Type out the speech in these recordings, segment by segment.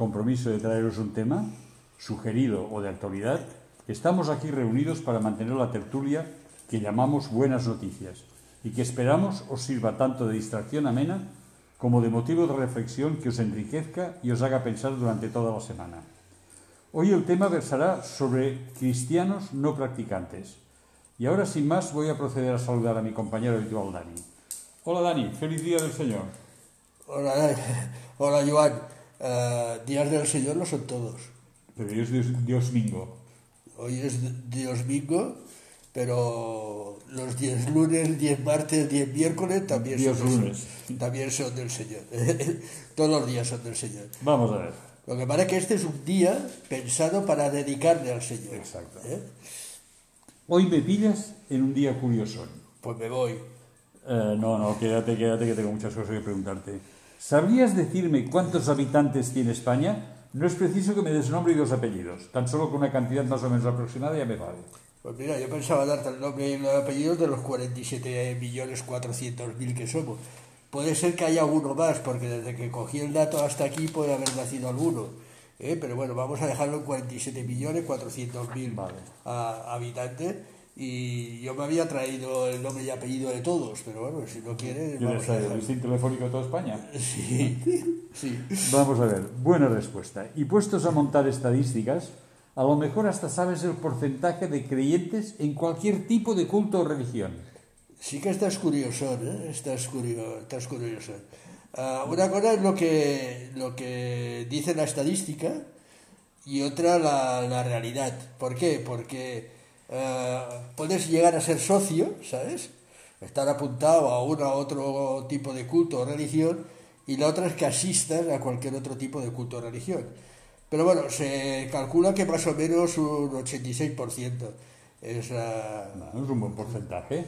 compromiso de traeros un tema, sugerido o de actualidad, estamos aquí reunidos para mantener la tertulia que llamamos Buenas Noticias y que esperamos os sirva tanto de distracción amena como de motivo de reflexión que os enriquezca y os haga pensar durante toda la semana. Hoy el tema versará sobre cristianos no practicantes. Y ahora, sin más, voy a proceder a saludar a mi compañero habitual, Dani. Hola, Dani. Feliz Día del Señor. Hola, hola Joan. Uh, días del Señor no son todos. Pero hoy es Dios, Dios Mingo. Hoy es Dios Mingo, pero los 10 lunes, 10 martes, 10 miércoles también, Dios son, lunes. también son del Señor. todos los días son del Señor. Vamos a ver. Lo que pasa es que este es un día pensado para dedicarle al Señor. Exacto. ¿eh? Hoy me pillas en un día curioso. Pues me voy. Eh, no, no, quédate, quédate, que tengo muchas cosas que preguntarte. ¿Sabrías decirme cuántos habitantes tiene España? No es preciso que me des nombre y dos apellidos, tan solo con una cantidad más o menos aproximada ya me vale. Pues mira, yo pensaba darte el nombre y los apellidos de los 47.400.000 que somos. Puede ser que haya uno más, porque desde que cogí el dato hasta aquí puede haber nacido alguno. ¿eh? Pero bueno, vamos a dejarlo en 47.400.000 Vale. a- habitantes. Y yo me había traído el nombre y apellido de todos, pero bueno, si no quieres, ¿Quieres vamos a el listín telefónico de toda España? Sí, sí. Vamos a ver, buena respuesta. Y puestos a montar estadísticas, a lo mejor hasta sabes el porcentaje de creyentes en cualquier tipo de culto o religión. Sí que estás curioso, ¿eh? Estás curioso. Estás curioso. Ah, una cosa es lo que, lo que dice la estadística y otra la, la realidad. ¿Por qué? Porque ah, puedes llegar a ser socio, ¿sabes? Estar apuntado a uno a otro tipo de culto o religión y la otra es que asistas a cualquier otro tipo de culto o religión. Pero bueno, se calcula que más o menos un 86% es la, Bueno, es un buen porcentaje.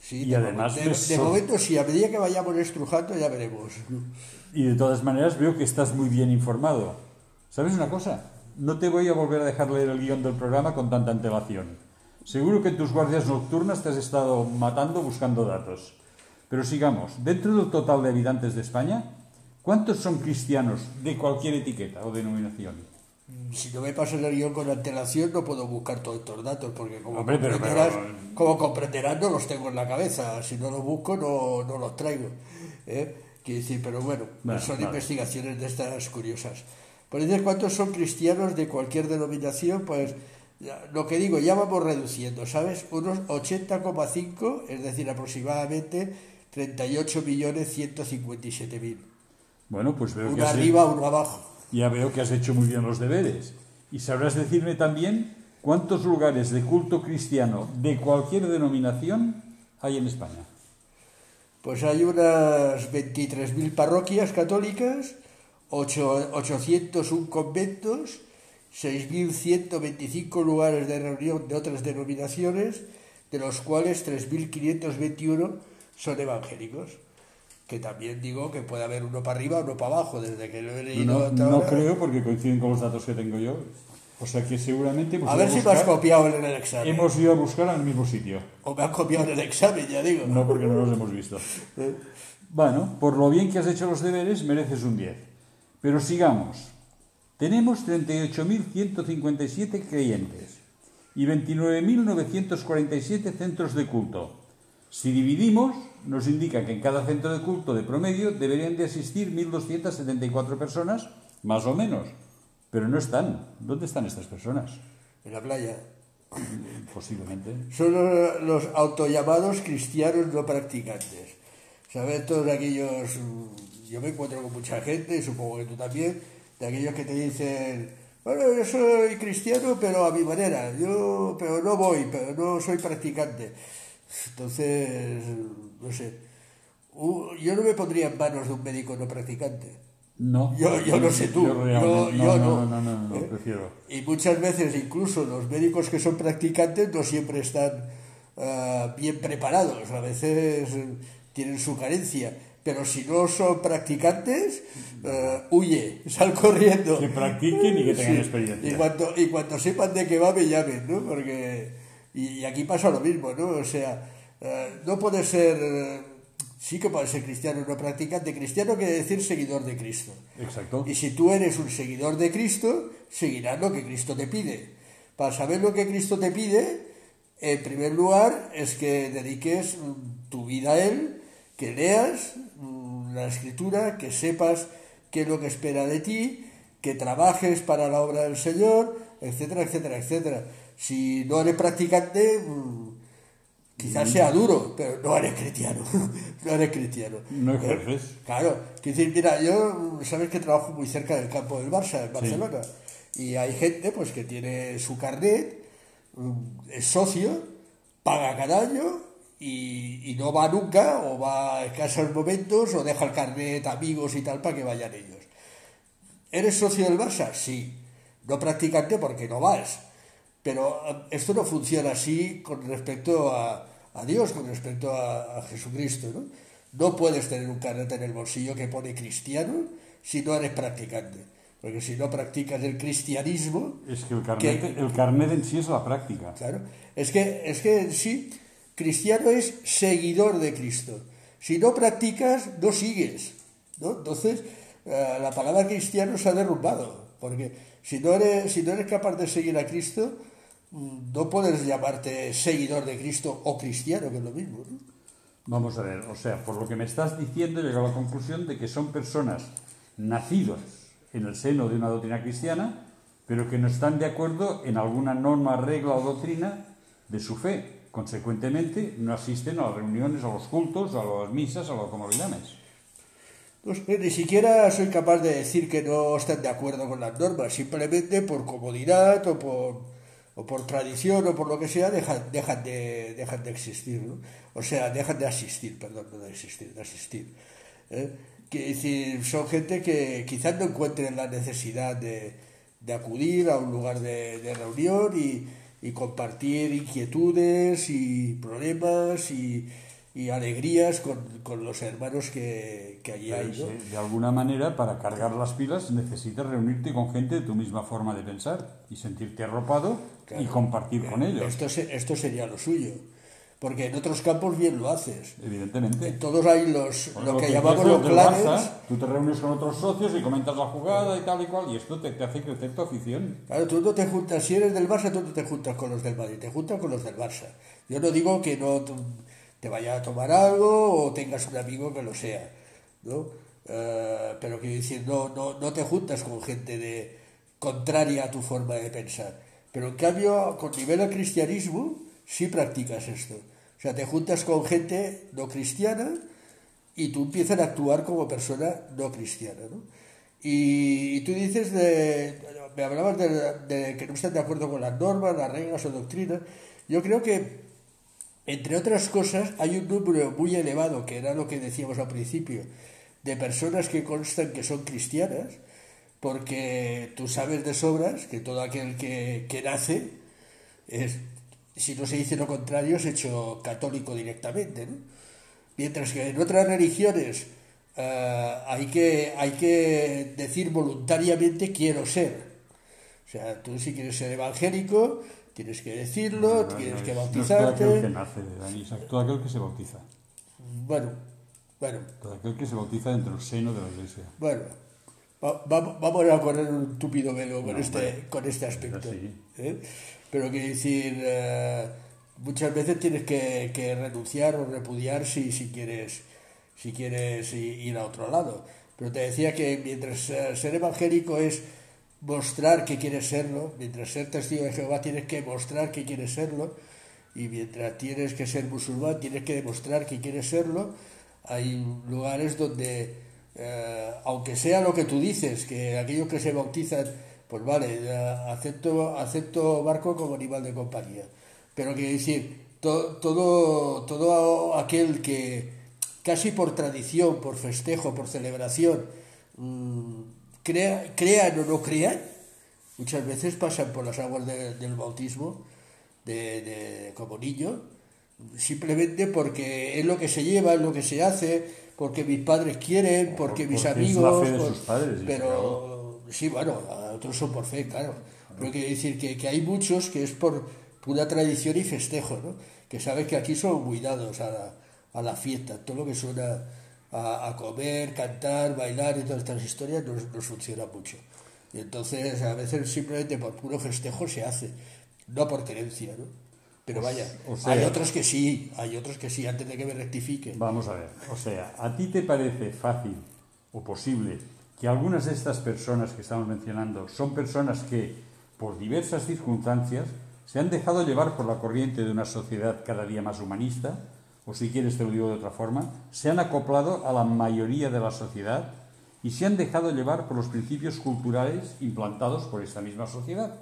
Sí, Y de además momen- me de, momento sí, a medida que vayamos estrujando ya veremos. Y de todas maneras veo que estás muy bien informado. ¿Sabes una cosa? No te voy a volver a dejar leer el guion del programa con tanta antelación. Seguro que en tus guardias nocturnas te has estado matando buscando datos. Pero sigamos. Dentro del total de habitantes de España, ¿cuántos son cristianos de cualquier etiqueta o denominación? Si no me pasas el guion con antelación no puedo buscar todos estos datos porque como, Hombre, pero- comprenderás, pero- como comprenderás no los tengo en la cabeza. Si no los busco no, no los traigo. ¿eh? Quiero decir, pero bueno, Bueno, son vale. investigaciones de estas curiosas. Por decir cuántos son cristianos de cualquier denominación, pues lo que digo, ya vamos reduciendo, ¿sabes? Unos 80,5, es decir, aproximadamente 38.157.000. Bueno, pues veo que Uno has, arriba, uno abajo. ya veo que has hecho muy bien los deberes. Y sabrás decirme también cuántos lugares de culto cristiano de cualquier denominación hay en España. Pues hay unas 23.000 parroquias católicas, ocho- 801 conventos, 6.125 lugares de reunión de otras denominaciones, de los cuales 3.521 son evangélicos. Que también digo que puede haber uno para arriba, uno para abajo, desde que lo he leído No, hasta no ahora. creo porque coinciden con los datos que tengo yo. O sea que seguramente hemos, A ver si me has copiado en el examen. hemos ido a buscar al mismo sitio. O me has copiado en el examen, ya digo. No porque no los hemos visto. Bueno, por lo bien que has hecho los deberes, mereces un 10. Pero sigamos. Tenemos 38.157 creyentes y 29.947 centros de culto. Si dividimos, nos indica que en cada centro de culto de promedio deberían de asistir 1.274 personas, más o menos. Pero no están. ¿Dónde están estas personas? En la playa. Posiblemente. son los, autollamados cristianos no practicantes. ¿Sabes? Todos aquellos, mm, yo me encuentro con mucha gente, supongo que tú también, de aquellos que te dicen, bueno, yo soy cristiano, pero a mi manera, yo, pero no voy, pero no soy practicante. Entonces, no sé, yo no me pondría en manos de un médico no practicante. No. Yo- yo no sé tú, Yo, yo- yo no, no. no, no, ¿Eh? prefiero. Y muchas veces incluso los médicos que son practicantes no siempre están ah, bien preparados, a veces eh, tienen su carencia, pero si no son practicantes, ah, huye, sal corriendo. Que practiquen y que tengan Sí. experiencia. Y cuando, y cuando sepan de qué va, me llamen, ¿no? Porque, y, y aquí pasa lo mismo, ¿no? O sea, eh, no puede ser eh, sí que puede ser cristiano no practicante. Cristiano quiere decir seguidor de Cristo. Exacto. Y si tú eres un seguidor de Cristo, seguirás lo que Cristo te pide. Para saber lo que Cristo te pide, en primer lugar es que dediques tu vida a Él, que leas mm, la escritura, que sepas qué es lo que espera de ti, que trabajes para la obra del Señor, etcétera, etcétera, etcétera. Si no eres practicante, mm, quizás sea duro, pero no eres cristiano. no eres cristiano. No ejerces. Claro, quiero decir, mira, yo sabes que trabajo muy cerca del campo del Barça, en Barcelona, y hay gente pues que tiene su carnet, mm, es socio, paga cada año y, y no va nunca, o va a escasos momentos, o deja el carnet amigos y tal para que vayan ellos. ¿Eres socio del Barça? Sí. No practicante porque no vas. Pero eh, esto no funciona así con respecto a, a Dios, con respecto a, a Jesucristo. ¿no? no puedes tener un carnet en el bolsillo que pone cristiano si no eres practicante. Porque si no practicas el cristianismo... Es que el carnet, el carnet en sí es la práctica. Claro. Es que, es que en sí, cristiano es seguidor de Cristo. Si no practicas, no sigues. ¿no? Entonces, eh, la palabra cristiano se ha derrumbado. Porque si no, eres, si no eres capaz de seguir a Cristo, mm, no puedes llamarte seguidor de Cristo o cristiano, que es lo mismo. ¿no? Vamos a ver, o sea, por lo que me estás diciendo, llego a la conclusión de que son personas nacidas en el seno de una doctrina cristiana, pero que no están de acuerdo en alguna norma, regla o doctrina de su fe. Consecuentemente, no asisten a las reuniones, a los cultos, a las misas, a lo como. Pues ni siquiera soy capaz de decir que no están de acuerdo con las normas, simplemente por comodidad o por, o por tradición o por lo que sea, dejan, de, dejan de existir, ¿no? O sea, dejan de asistir, perdón, no de existir, de asistir. ¿eh? Decir, son gente que quizás no encuentren la necesidad de, de acudir a un lugar de reunión y, y, compartir inquietudes y problemas y, y alegrías con, con, los hermanos que, que allí hay. ¿no? De alguna manera, para cargar las pilas, necesitas reunirte con gente de tu misma forma de pensar y sentirte arropado claro, y compartir con ellos. Esto, esto sería lo suyo porque en otros campos bien lo haces. Evidentemente. En todos hay los, lo que que llamamos los del clanes. Barça, tú te reúnes con otros socios y comentas la jugada y tal y cual, y esto te, te hace crecer tu afición. Claro, tú no te juntas, si eres del Barça, tú no te juntas con los del Madrid, te juntas con los del Barça. Yo no digo que no te vaya a tomar algo o tengas un amigo que lo sea, ¿no? Eh, pero quiero decir, no, no, no te juntas con gente de contraria a tu forma de pensar. Pero en cambio, con nivel al cristianismo, sí practicas esto. O sea, te juntas con gente no cristiana y tú empiezas a actuar como persona no cristiana, ¿no? Y, tú dices de, me hablabas de, de que no están de acuerdo con las normas, las reglas o doctrinas. Yo creo que, entre otras cosas, hay un número muy elevado, que era lo que decíamos al principio, de personas que constan que son cristianas, porque tú sabes de sobras que todo aquel que, que nace es, si no se dice lo contrario, es hecho católico directamente, ¿no? Mientras que en otras religiones eh, hay, que, hay que decir voluntariamente quiero ser. O sea, tú si quieres ser evangélico, tienes que decirlo, No, tienes que es- no es bautizarte. todo aquel que nace, Dani, Isaac, todo aquel que se bautiza. Bueno, bueno, Todo aquel que se bautiza dentro del seno de la iglesia. bueno. Va- va- vamos a correr un túpido velo con, este, con este aspecto. ¿eh? Pero quiero decir, eh, muchas veces tienes que, que renunciar o repudiar si, si quieres si quieres ir a otro lado. Pero te decía que mientras eh, ser evangélico es mostrar que quieres serlo, mientras ser testigo de Jehová tienes que mostrar que quieres serlo, y mientras tienes que ser musulmán tienes que demostrar que quieres serlo, hay lugares donde, eh, aunque sea lo que tú dices, que aquellos que se bautizan, pues vale, acepto, acepto barco como animal de compañía. Pero quiero decir, to- todo, todo aquel que casi por tradición, por festejo, por celebración, mm, crea, crean o no crean, muchas veces pasan por las aguas de- del bautismo de, de- como niño, simplemente porque es lo que se lleva, es lo que se hace, porque mis padres quieren, porque mis porque es amigos. la fe de por- sus padres, pero sí, bueno, a otros son por fe, claro. Pero quiero decir que, que hay muchos que es por pura tradición y festejo, ¿no? Que sabes que aquí son muy dados a la, a la fiesta, todo lo que suena a, comer, cantar, bailar y todas estas historias no nos funciona mucho. Y entonces a veces simplemente por puro festejo se hace, no por creencia, ¿no? Pero vaya, hay otros que sí, hay otros que sí, antes de que me rectifique. Vamos a ver, o sea, ¿a ti te parece fácil o posible que algunas de estas personas que estamos mencionando son personas que, por diversas circunstancias, se han dejado llevar por la corriente de una sociedad cada día más humanista, o si quieres te lo digo de otra forma, se han acoplado a la mayoría de la sociedad y se han dejado llevar por los principios culturales implantados por esta misma sociedad.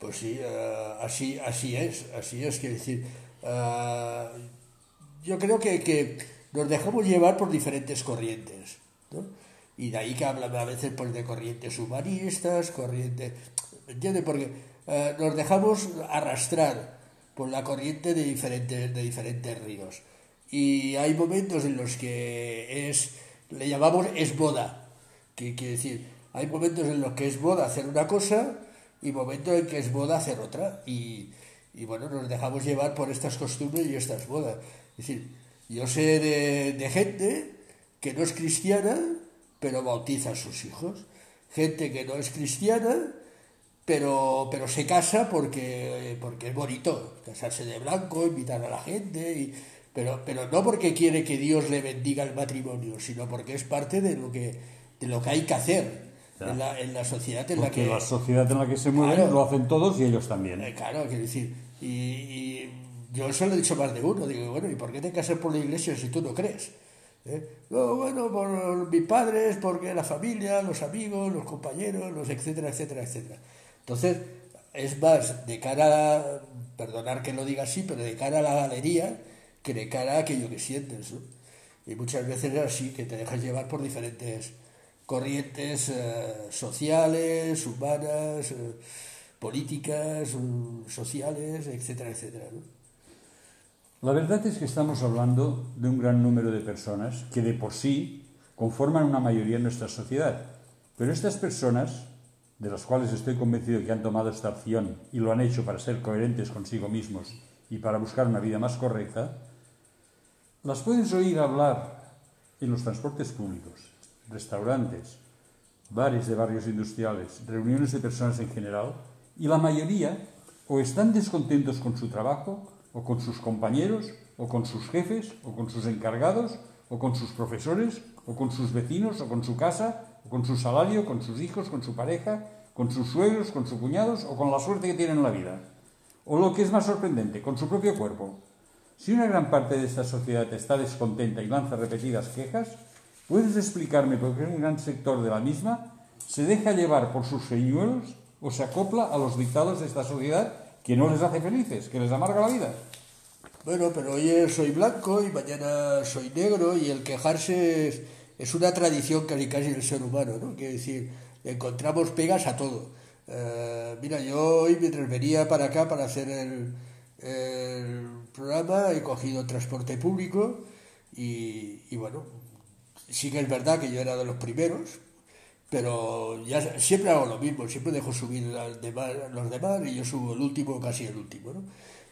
Pues sí, eh, así, así es, así es, quiero decir, eh, yo creo que, que, nos dejamos llevar por diferentes corrientes, ¿no? Y de ahí que hablan a veces pues, de corrientes humanistas, corrientes... ¿Entiendes? Porque eh, nos dejamos arrastrar por la corriente de diferentes, de diferentes ríos. Y hay momentos en los que es, le llamamos es boda, que quiere decir, hay momentos en los que es boda hacer una cosa y momentos en que es boda hacer otra. Y, y bueno, nos dejamos llevar por estas costumbres y estas bodas. Es decir, yo sé de, de gente que no es cristiana, pero bautiza a sus hijos. Gente que no es cristiana, pero, pero se casa porque, porque es bonito, casarse de blanco, invitar a la gente, y, pero, pero no porque quiere que Dios le bendiga el matrimonio, sino porque es parte de lo que, de lo que hay que hacer en, la, en la sociedad en la que... la sociedad en la que se mueven lo hacen todos y ellos también. Eh, claro, quiero decir, y, yo eso lo he dicho más de uno, digo, bueno, ¿y por qué te casas por la iglesia si tú no crees? ¿Eh? bueno, por mis padres, porque la familia, los amigos, los compañeros, los etcétera, etcétera, etcétera. Entonces, es más de cara, a, perdonar que lo diga así, pero de cara a la galería que de cara a aquello que sientes. Y muchas veces es así, que te dejas llevar por diferentes corrientes eh, sociales, humanas, eh, políticas, mm, sociales, etcétera, etcétera. La verdad es que estamos hablando de un gran número de personas que de por sí conforman una mayoría en nuestra sociedad. Pero estas personas de los cuales estoy convencido que han tomado esta opción y lo han hecho para ser coherentes consigo mismos y para buscar una vida más correcta, las puedes oír hablar en los transportes públicos, restaurantes, bares de barrios industriales, reuniones de personas en general, y la mayoría o están descontentos con su trabajo, o con sus compañeros, o con sus jefes, o con sus encargados, o con sus profesores, o con sus vecinos, o con su casa, con su salario, con sus hijos, con su pareja, con sus suegros, con sus cuñados o con la suerte que tienen en la vida. O lo que es más sorprendente, con su propio cuerpo. Si una gran parte de esta sociedad está descontenta y lanza repetidas quejas, ¿puedes explicarme por qué un gran sector de la misma se deja llevar por sus señuelos o se acopla a los dictados de esta sociedad que no les hace felices, que les amarga la vida? Bueno, pero hoy soy blanco y mañana soy negro y el quejarse es es una tradición casi casi del ser humano, ¿no? Quiere decir, encontramos pegas a todo. Eh, mira, yo hoy mientras venía para acá para hacer el, programa he cogido transporte público y, bueno, sí que es verdad que yo era de los primeros, pero ya siempre hago lo mismo, siempre dejo subir los demás y yo subo el último, casi el último, ¿no?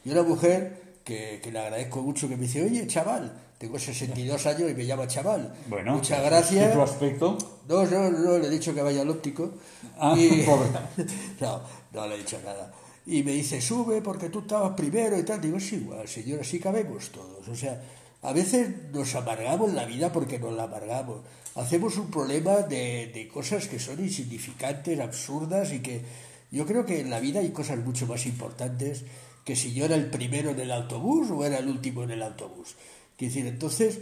Y una mujer que, que le agradezco mucho que me dice, oye, chaval, tengo 62 años y me llama chaval. Bueno, muchas gracias. ¿Y tu aspecto? No, no, no, le he dicho que vaya al óptico. Ah, y... no, no le he dicho nada. Y me dice, sube porque tú estabas primero y tal. Digo, es igual, señor, así cabemos todos. O sea, a veces nos amargamos la vida porque nos la amargamos. Hacemos un problema de, de cosas que son insignificantes, absurdas y que yo creo que en la vida hay cosas mucho más importantes que si yo era el primero en el autobús o era el último en el autobús. Quiero decir, entonces,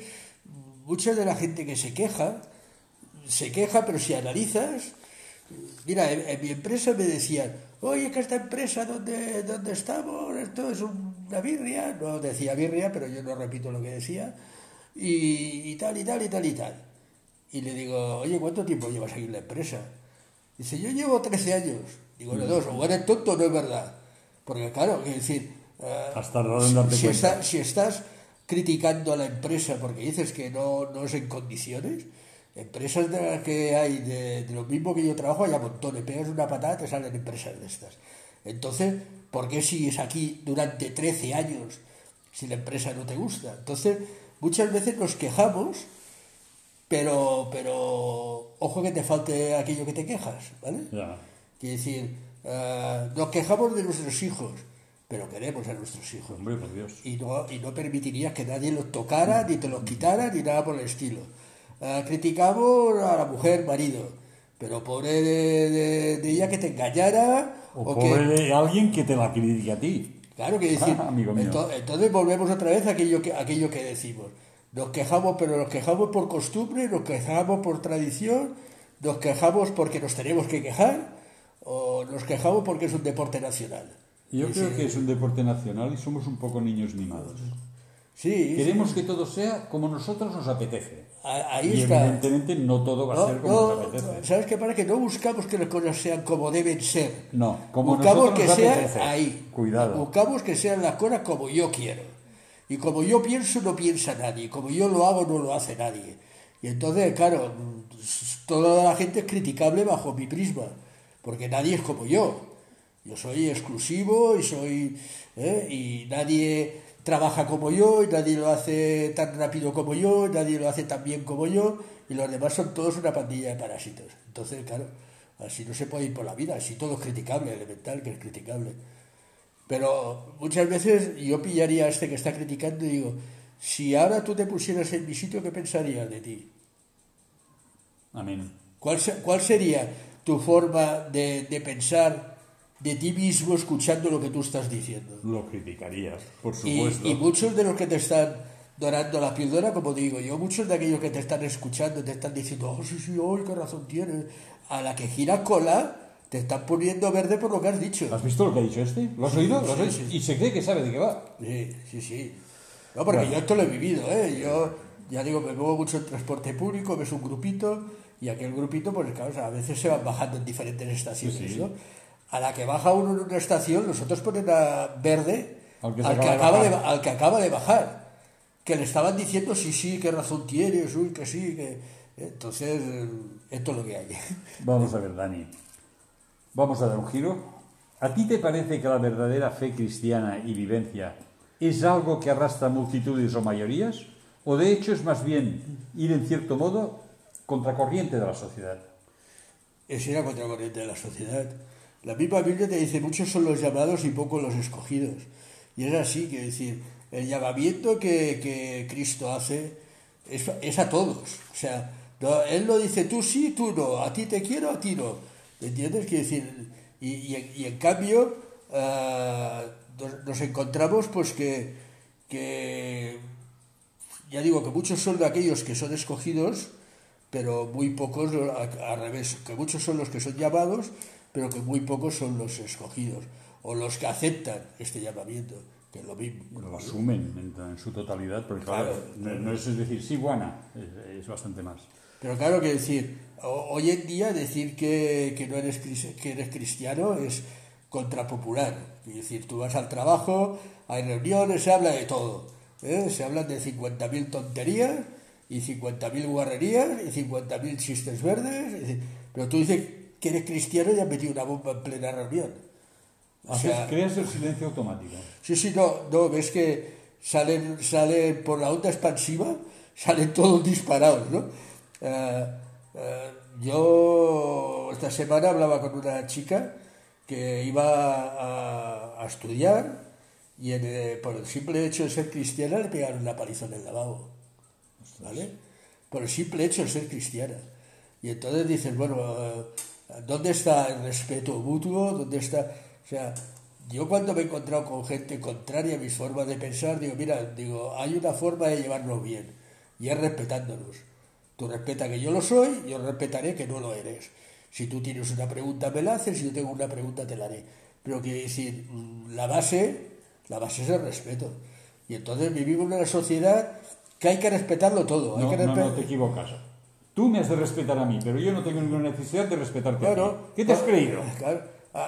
mucha de la gente que se queja, se queja, pero si analizas, mira, en, mi empresa me decían, oye, que esta empresa donde, donde estamos, esto es una birria, no decía birria, pero yo no repito lo que decía, y, tal, y tal, y tal, y tal. Y le digo, oye, ¿cuánto tiempo llevas aquí en la empresa? Dice, yo llevo 13 años. Digo, no, dos, o eres tonto no es verdad. Porque claro, es decir, Hasta uh, si, si estás criticando a la empresa porque dices que no, no es en condiciones. Empresas de las que hay, de, lo mismo que yo trabajo, hay a montones. Pegas una patada, te salen empresas de estas. Entonces, ¿por qué sigues aquí durante 13 años si la empresa no te gusta? Entonces, muchas veces nos quejamos, pero, pero ojo que te falte aquello que te quejas, ¿vale? Ya. Quiere decir, eh, nos quejamos de nuestros hijos, pero queremos a nuestros hijos. Hombre, por Dios. Y no, y no permitirías que nadie los tocara, ni te los quitara, ni nada por el estilo. Eh, criticamos a la mujer, marido, pero pobre de, de- de ella que te engañara O, pobre de alguien que te la critique a ti. Claro que decir, Amigo mío. ento- entonces volvemos otra vez a aquello que, aquello que decimos. Nos quejamos, pero nos quejamos por costumbre, nos quejamos por tradición, nos quejamos porque nos tenemos que quejar, o nos quejamos porque es un deporte nacional. Yo creo sí. que es un deporte nacional y somos un poco niños mimados. Sí, Queremos que todo sea como nosotros nos apetece. ahí Y está. evidentemente no todo va a No, ser como no, nos apetece. ¿Sabes qué? Para que no buscamos que las cosas sean como deben ser. No, como buscamos nosotros que nos sea apetece. ahí. Cuidado. Buscamos que sean las cosas como yo quiero. Y como yo pienso, no piensa nadie. Como yo lo hago, no lo hace nadie. Y entonces, claro, toda la gente es criticable bajo mi prisma. Porque nadie es como yo. Yo soy exclusivo y soy. ¿eh? Y nadie trabaja como yo, y nadie lo hace tan rápido como yo, nadie lo hace tan bien como yo, y los demás son todos una pandilla de parásitos. Entonces, claro, así no se puede ir por la vida, así todo es criticable, elemental que es criticable. Pero muchas veces yo pillaría a este que está criticando y digo, si ahora tú te pusieras en mi sitio, ¿qué pensarías de ti? Amén. ¿Cuál, cuál sería tu forma de, de pensar de ti mismo escuchando lo que tú estás diciendo? Lo criticarías, por supuesto. y muchos de los que te están dorando la píldora, como digo yo, muchos de aquellos que te están escuchando te están diciendo, oh, sí, sí, oh, qué razón tienes. A la que gira cola, te están poniendo verde por lo que has dicho. ¿Has visto lo que ha dicho este? ¿Lo has oído? ¿Lo has sí, oído? sí. Y se cree que sabe de qué va. Sí, sí, sí. No, porque Bueno. yo esto lo he vivido, ¿eh? Yo, ya digo, me muevo mucho en transporte público, ves un grupito, y aquel grupito, pues claro, o sea, a veces se van bajando en diferentes estaciones, Sí, sí. ¿no? A la que baja uno en una estación, nosotros ponen a verde Al que al se que, acaba de al que acaba de bajar. Que le estaban diciendo, sí, sí, qué razón tienes, uy, que sí, que... Entonces, esto es lo que hay. Vamos a ver, Dani. Vamos a dar un giro. ¿A ti te parece que la verdadera fe cristiana y vivencia es algo que arrastra multitudes o mayorías? ¿O de hecho es más bien ir en cierto modo contracorriente de la sociedad? es ir a contracorriente de la sociedad. La misma Biblia te dice, muchos son los llamados y pocos los escogidos. Y es así, que decir, el llamamiento que, que Cristo hace es, a todos. O sea, Él no dice tú sí, tú no, a ti te quiero, a ti no. ¿Me entiendes? Quiere decir, y, y en- cambio ah, nos, encontramos pues que, que ya digo que muchos son de aquellos que son escogidos, pero muy pocos al revés, que muchos son los que son llamados, pero que muy pocos son los escogidos, o los que aceptan este llamamiento, que es lo mismo. Lo asumen en, en su totalidad, porque claro, Claro. no, no es decir, sí, buena, es, es bastante más. Pero claro que decir, ho- hoy en día decir que, que no eres, que eres cristiano es contrapopular. Es decir, tú vas al trabajo, hay reuniones, se habla de todo. ¿eh? Se hablan de 50.000 tonterías y 50.000 guarrerías y 50.000 chistes verdes. pero tú dices que eres cristiano y has metido una bomba en plena reunión. O Haces- sea, creas el silencio automático. Sí, sí, no, no, ves que salen, salen por la onda expansiva, salen todos disparados, ¿no? Eh, eh, yo esta semana hablaba con una chica que iba a, a estudiar y en, eh, por el simple hecho de ser cristiana le pegaron una paliza en el lavabo, ¿vale? Por el simple hecho de ser cristiana. Y entonces dices, bueno, eh, ¿dónde está el respeto mutuo? ¿Dónde está...? O sea, yo cuando me he encontrado con gente contraria a mis formas de pensar, digo, mira, digo, hay una forma de llevarnos bien, y es respetándonos. Tú respeta que yo lo soy, yo respetaré que no lo eres. Si tú tienes una pregunta, me la haces, si yo tengo una pregunta, te la haré. Pero que decir, mm, la base, la base es el respeto. Y entonces vivimos en una sociedad que hay que respetarlo todo. hay No, que no, no, te equivocas. Tú me has de respetar a mí, pero yo no tengo ninguna necesidad de respetarte a ti. Claro. ¿Qué te has Claro, creído? claro.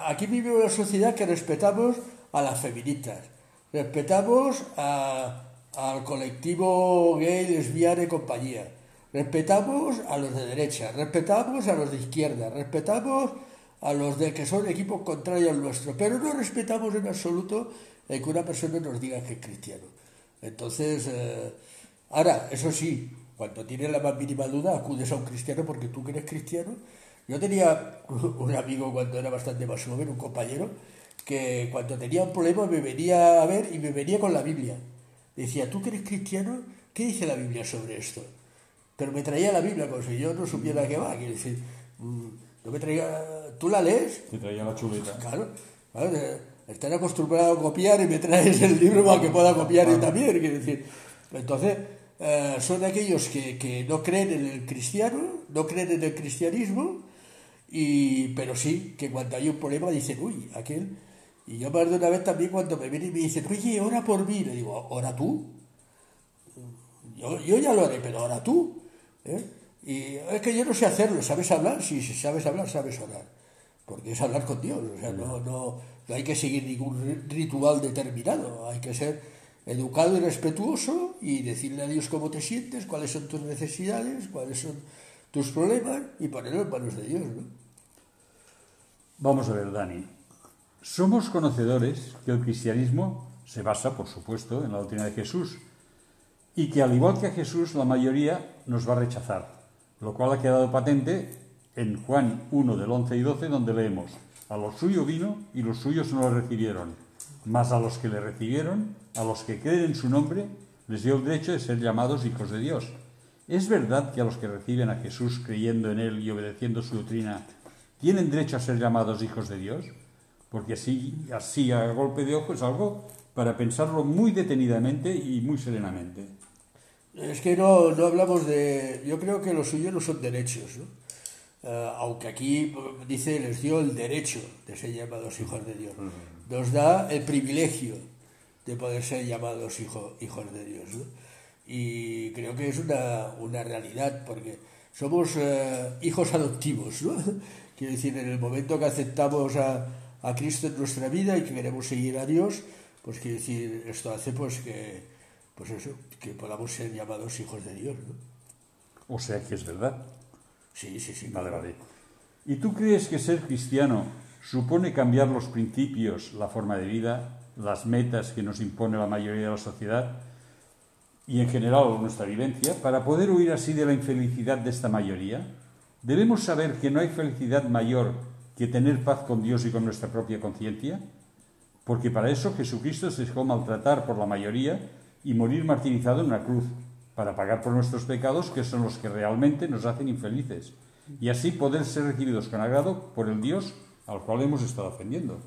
Aquí vivimos una sociedad que respetamos a las feministas, respetamos a- al colectivo gay, lesbiana y compañía, respetamos a los de derecha, respetamos a los de izquierda, respetamos a los de que son equipos contrarios al nuestro, pero no respetamos en absoluto el que una persona nos diga que es cristiano. Entonces, eh, Ahora, eso sí, cuando tienes la más mínima duda, acudes a un cristiano porque tú que eres cristiano. Yo tenía un amigo cuando era bastante más joven, un compañero, que cuando tenía un problema me venía a ver y me venía con la Biblia. Decía, tú que eres cristiano, ¿qué dice la Biblia sobre esto? Pero me traía la Biblia como si yo no supiera qué va. Quiere decir, mm, no me traía, ¿tú la lees? Te traía la chuleta. Claro, claro estar acostumbrado a copiar y me traes el libro para que pueda copiar él también. Quiere decir, entonces, eh, son aquellos que, que, no creen en el cristiano, no creen en el cristianismo, y, pero sí que cuando hay un problema dicen, uy, aquel. Y yo más de una vez también cuando me vienen y me dicen, oye, ora por mí, le digo, ora tú. Yo, yo ya lo haré, pero ora tú. ¿eh? Y es que yo no sé hacerlo, ¿sabes hablar? Sí, si sabes hablar, sabes orar. Porque es hablar con Dios, o sea, no, no, no hay que seguir ningún ritual determinado, hay que ser educado y respetuoso y decirle a Dios cómo te sientes, cuáles son tus necesidades, cuáles son tus problemas y ponerlo en manos de Dios. ¿no? Vamos a ver, Dani. Somos conocedores que el cristianismo se basa, por supuesto, en la doctrina de Jesús y que al igual que a Jesús la mayoría nos va a rechazar, lo cual ha quedado patente en Juan 1 del 11 y 12 donde leemos, a los suyos vino y los suyos no lo recibieron, mas a los que le recibieron, a los que creen en su nombre, les dio el derecho de ser llamados hijos de Dios. ¿Es verdad que a los que reciben a Jesús creyendo en Él y obedeciendo su doctrina, tienen derecho a ser llamados hijos de Dios? Porque así, así a golpe de ojo es algo para pensarlo muy detenidamente y muy serenamente. Es que no, no hablamos de... Yo creo que los suyos no son derechos, ¿no? Eh, aunque aquí dice les dio el derecho de ser llamados hijos de Dios. Nos da el privilegio de poder ser llamados hijo, hijos de Dios. Y creo que es una, una realidad, porque somos eh, hijos adoptivos. ¿no? Quiero decir, en el momento que aceptamos a, a, Cristo en nuestra vida y que queremos seguir a Dios, pues quiere decir, esto hace pues que, pues eso, que podamos ser llamados hijos de Dios. ¿no? O sea que es verdad. Sí, sí, sí. Vale, vale. ¿Y tú crees que ser cristiano supone cambiar los principios, la forma de vida, las metas que nos impone la mayoría de la sociedad y en general nuestra vivencia para poder huir así de la infelicidad de esta mayoría? ¿Debemos saber que no hay felicidad mayor que tener paz con Dios y con nuestra propia conciencia? Porque para eso Jesucristo se dejó maltratar por la mayoría y morir martirizado en una cruz, para pagar por nuestros pecados, que son los que realmente nos hacen infelices, y así poder ser recibidos con agrado por el Dios al cual hemos estado ofendiendo.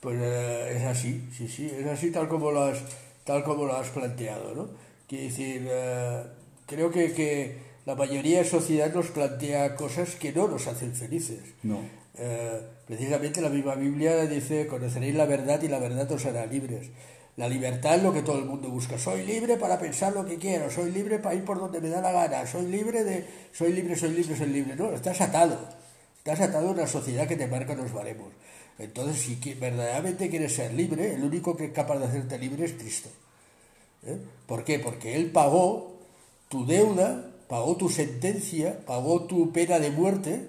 Pues eh, es así, sí, sí, es así tal como lo has, tal como lo has planteado, ¿no? Quiere decir, eh, creo que, que, la mayoría de sociedad nos plantea cosas que no nos hacen felices. No. Eh, precisamente la misma Biblia dice, conoceréis la verdad y la verdad os hará libres. La libertad es lo que todo el mundo busca. Soy libre para pensar lo que quiero, soy libre para ir por donde me da la gana, soy libre de... Soy libre, soy libre, soy libre. No, estás atado. Estás atado a una sociedad que te marca los baremos. Entonces, si verdaderamente quieres ser libre, el único que es capaz de hacerte libre es Cristo. ¿Eh? ¿Por qué? Porque Él pagó tu deuda, pagó tu sentencia, pagó tu pena de muerte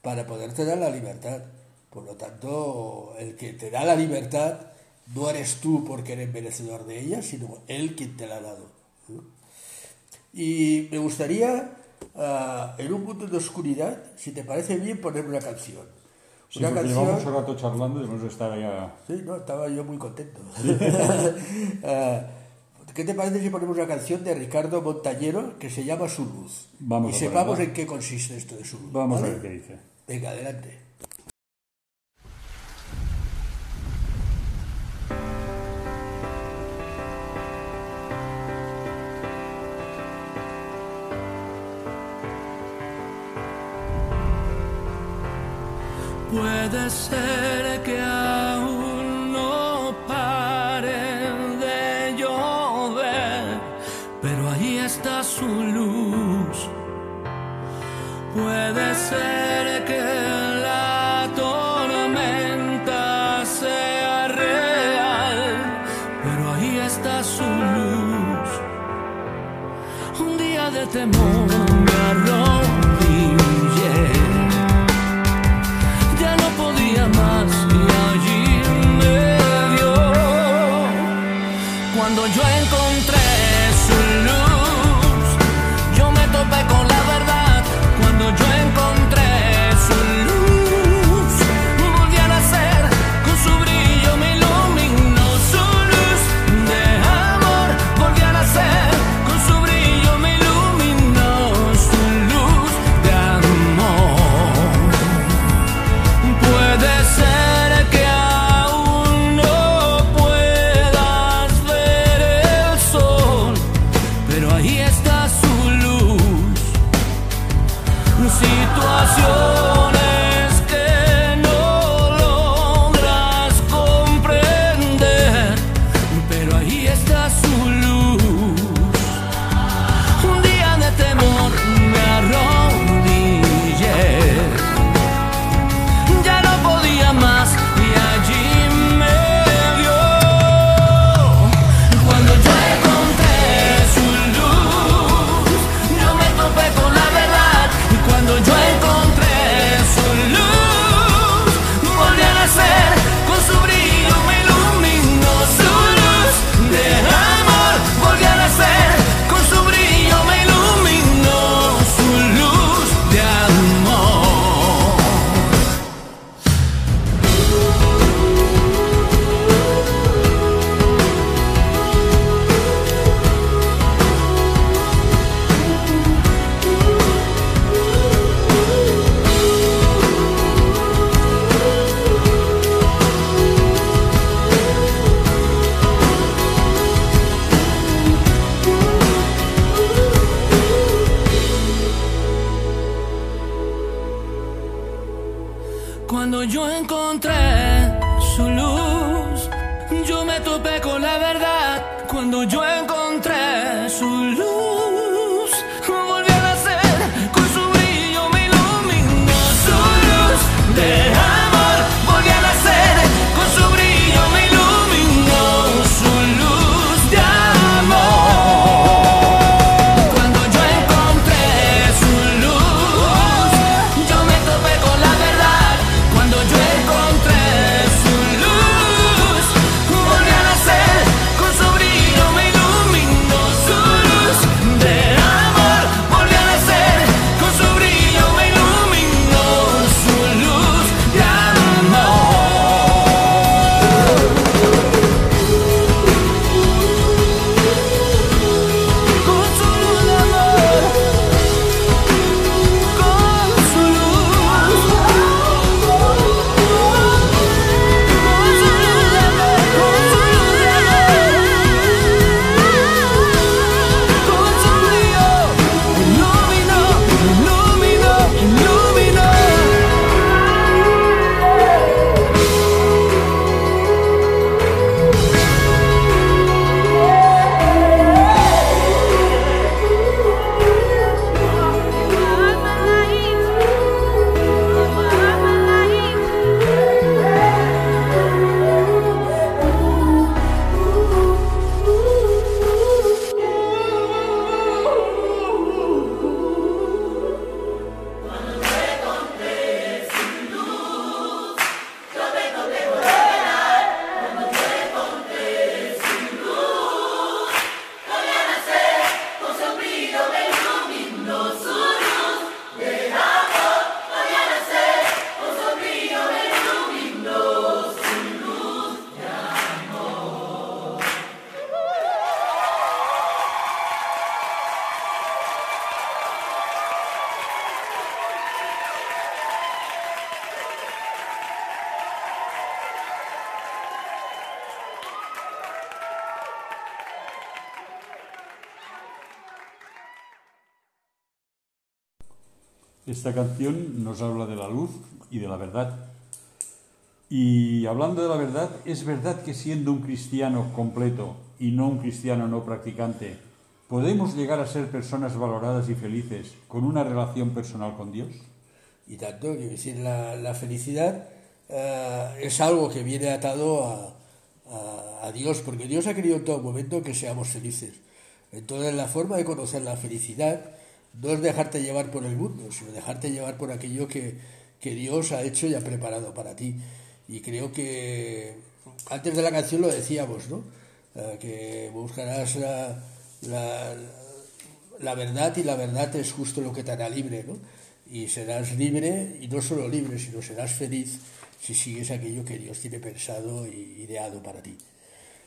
para poderte dar la libertad. Por lo tanto, el que te da la libertad no eres tú porque eres merecedor de ella, sino Él quien te la ha dado. Y me gustaría, uh, en un mundo de oscuridad, si te parece bien, poner una canción. Sí, una canción... llevamos un rato charlando y hemos estado ya... Sí, no, estaba yo muy contento. ¿Sí? uh, ¿Qué te parece si ponemos una canción de Ricardo Montañero que se llama Su Luz? Vamos y sepamos en qué consiste esto de Su Luz. Vamos ¿vale? a ver qué dice. Venga, adelante. Ser que aún no pare de llover, pero ahí está su luz. Puede ser que la tormenta sea real, pero ahí está su luz. Un día de temor Esta canción nos habla de la luz y de la verdad. Y hablando de la verdad, es verdad que siendo un cristiano completo y no un cristiano no practicante, podemos llegar a ser personas valoradas y felices con una relación personal con Dios. Y tanto, quiero decir, la, felicidad eh, es algo que viene atado a, a- a Dios, porque Dios ha querido en todo momento que seamos felices. Entonces, la forma de conocer la felicidad no es dejarte llevar por el mundo, sino dejarte llevar por aquello que, que Dios ha hecho y ha preparado para ti. Y creo que antes de la canción lo decíamos, ¿no? Eh, que buscarás la, la, la verdad y la verdad es justo lo que te hará libre, ¿no? Y serás libre, y no solo libre, sino serás feliz si sigues aquello que Dios tiene pensado y ideado para ti.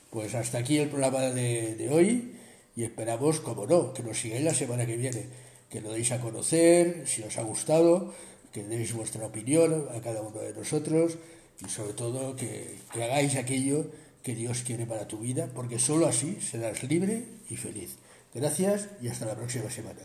Pues hasta aquí el programa de, de hoy y esperamos, como no, que nos sigáis la semana que viene, que lo deis a conocer, si os ha gustado, que deis vuestra opinión a cada uno de nosotros y sobre todo que, que hagáis aquello que Dios quiere para tu vida, porque solo así serás libre y feliz. Gracias y hasta la próxima semana.